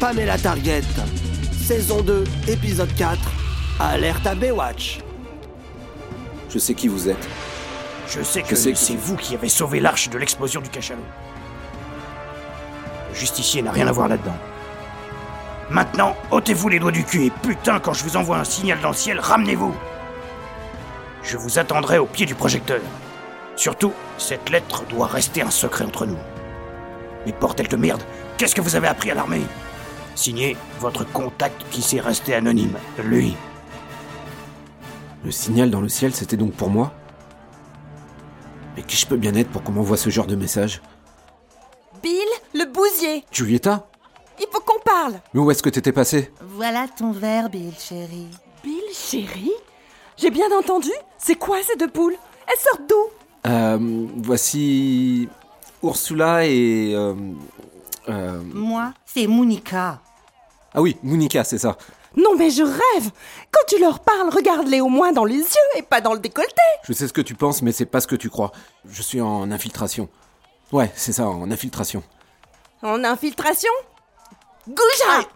Pamela Target, saison 2, épisode 4, alerte à Baywatch. Je sais qui vous êtes. Je sais que, c'est vous qui avez sauvé l'arche de l'explosion du cachalot. Le justicier n'a rien à voir là-dedans. Maintenant, ôtez-vous les doigts du cul et putain, quand je vous envoie un signal dans le ciel, ramenez-vous Je vous attendrai au pied du projecteur. Surtout, cette lettre doit rester un secret entre nous. Mais bordel de merde, qu'est-ce que vous avez appris à l'armée? Signé, votre contact qui s'est resté anonyme, lui. Le signal dans le ciel, c'était donc pour moi? Mais qui je peux bien être pour qu'on m'envoie ce genre de message? Bill, le bousier. Julieta? Il faut qu'on parle. Mais où est-ce que t'étais passé? Voilà ton verre, Bill, chéri. Bill, chérie? J'ai bien entendu. C'est quoi ces deux poules? Elles sortent d'où? Euh, voici Ursula et... euh, euh, Moi, c'est Monica. Ah oui, Monica, c'est ça. Non mais je rêve Quand tu leur parles, regarde-les au moins dans les yeux et pas dans le décolleté Je sais ce que tu penses, mais c'est pas ce que tu crois. Je suis en infiltration. Ouais, c'est ça, en infiltration. En infiltration? Gouja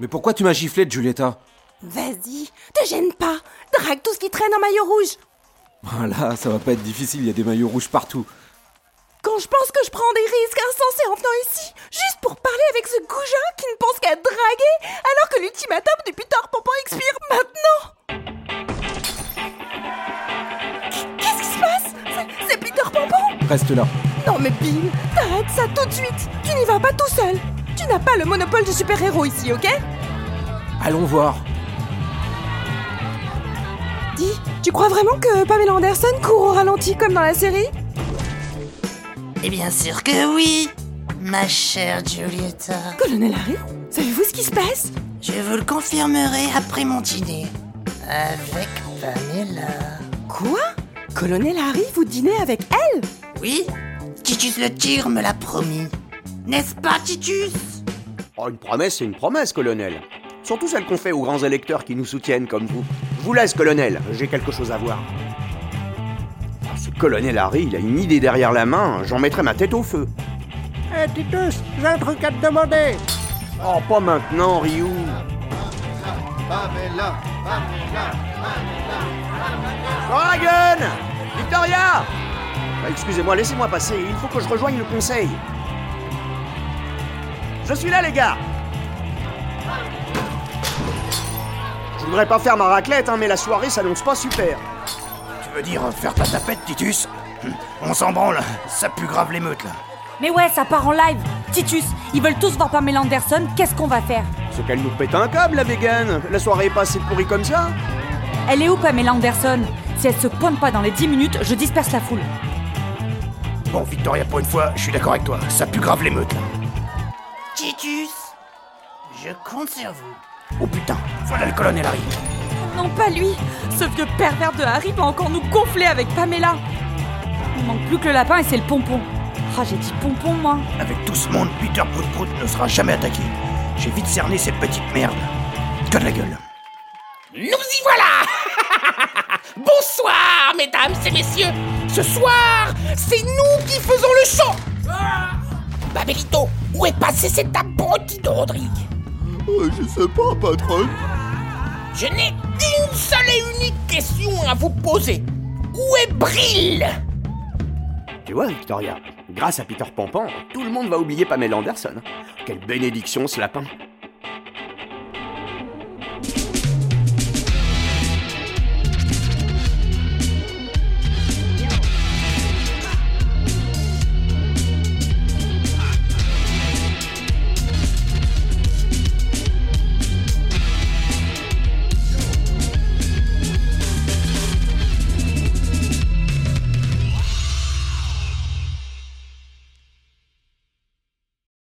Mais pourquoi tu m'as giflé, Julieta Vas-y, te gêne pas Drague tout ce qui traîne en maillot rouge Voilà, ça va pas être difficile, il y a des maillots rouges partout. Quand je pense que je prends des risques insensés en venant ici, juste pour parler avec ce goujat qui ne pense qu'à draguer, alors que l'ultimatum du Peter Pompon expire maintenant Qu'est-ce qui se passe? C'est- Peter Pompon? Reste là. Non mais Bill, t'arrêtes ça tout de suite Tu n'y vas pas tout seul Tu n'as pas le monopole de super-héros ici, ok? Allons voir. Tu crois vraiment que Pamela Anderson court au ralenti comme dans la série? Et bien sûr que oui, ma chère Giulietta. Colonel Harry Savez-vous ce qui se passe? Je vous le confirmerai après mon dîner. Avec Pamela. Quoi? Colonel Harry, vous dînez avec elle? Oui, Titus le tigre me l'a promis. N'est-ce pas, Titus? Oh, une promesse, c'est une promesse, colonel. Surtout celle qu'on fait aux grands électeurs qui nous soutiennent comme vous. Je vous laisse, colonel, j'ai quelque chose à voir. Ah, ce colonel Harry, il a une idée derrière la main, j'en mettrai ma tête au feu. Hé Titus, j'ai un truc à te demander. Oh, pas maintenant, Ryu. Dragon Victoria Ah, Excusez-moi, laissez-moi passer, il faut que je rejoigne le conseil. Je suis là, les gars Je voudrais pas faire ma raclette, hein, mais la soirée s'annonce pas super. Tu veux dire faire ta tapette, Titus Hum, On s'en branle, ça pue grave l'émeute là. Mais ouais, ça part en live Titus, ils veulent tous voir Pamela Anderson, qu'est-ce qu'on va faire? C'est qu'elle nous pète un câble, la vegan. La soirée est pas assez pourrie comme ça. Elle est où Pamela Anderson? Si elle se pointe pas dans les 10 minutes, je disperse la foule. Bon, Victoria, pour une fois, je suis d'accord avec toi, ça pue grave l'émeute là. Titus, je compte sur vous. Oh putain, voilà le colonel Harry. Non, pas lui Ce vieux pervers de Harry va encore nous gonfler avec Pamela Il manque plus que le lapin et c'est le pompon. Ah, j'ai dit pompon, moi Avec tout ce monde, Peter Prout ne sera jamais attaqué. J'ai vite cerné cette petite merde. Que de la gueule. Nous y voilà Bonsoir, mesdames et messieurs Ce soir, c'est nous qui faisons le show Babelito, où est passé cet abruti de Rodrigue? Je sais pas, patron. Je n'ai une seule et unique question à vous poser. Où est Brill Tu vois, Victoria, grâce à Peter Pampan, tout le monde va oublier Pamela Anderson. Quelle bénédiction, ce lapin.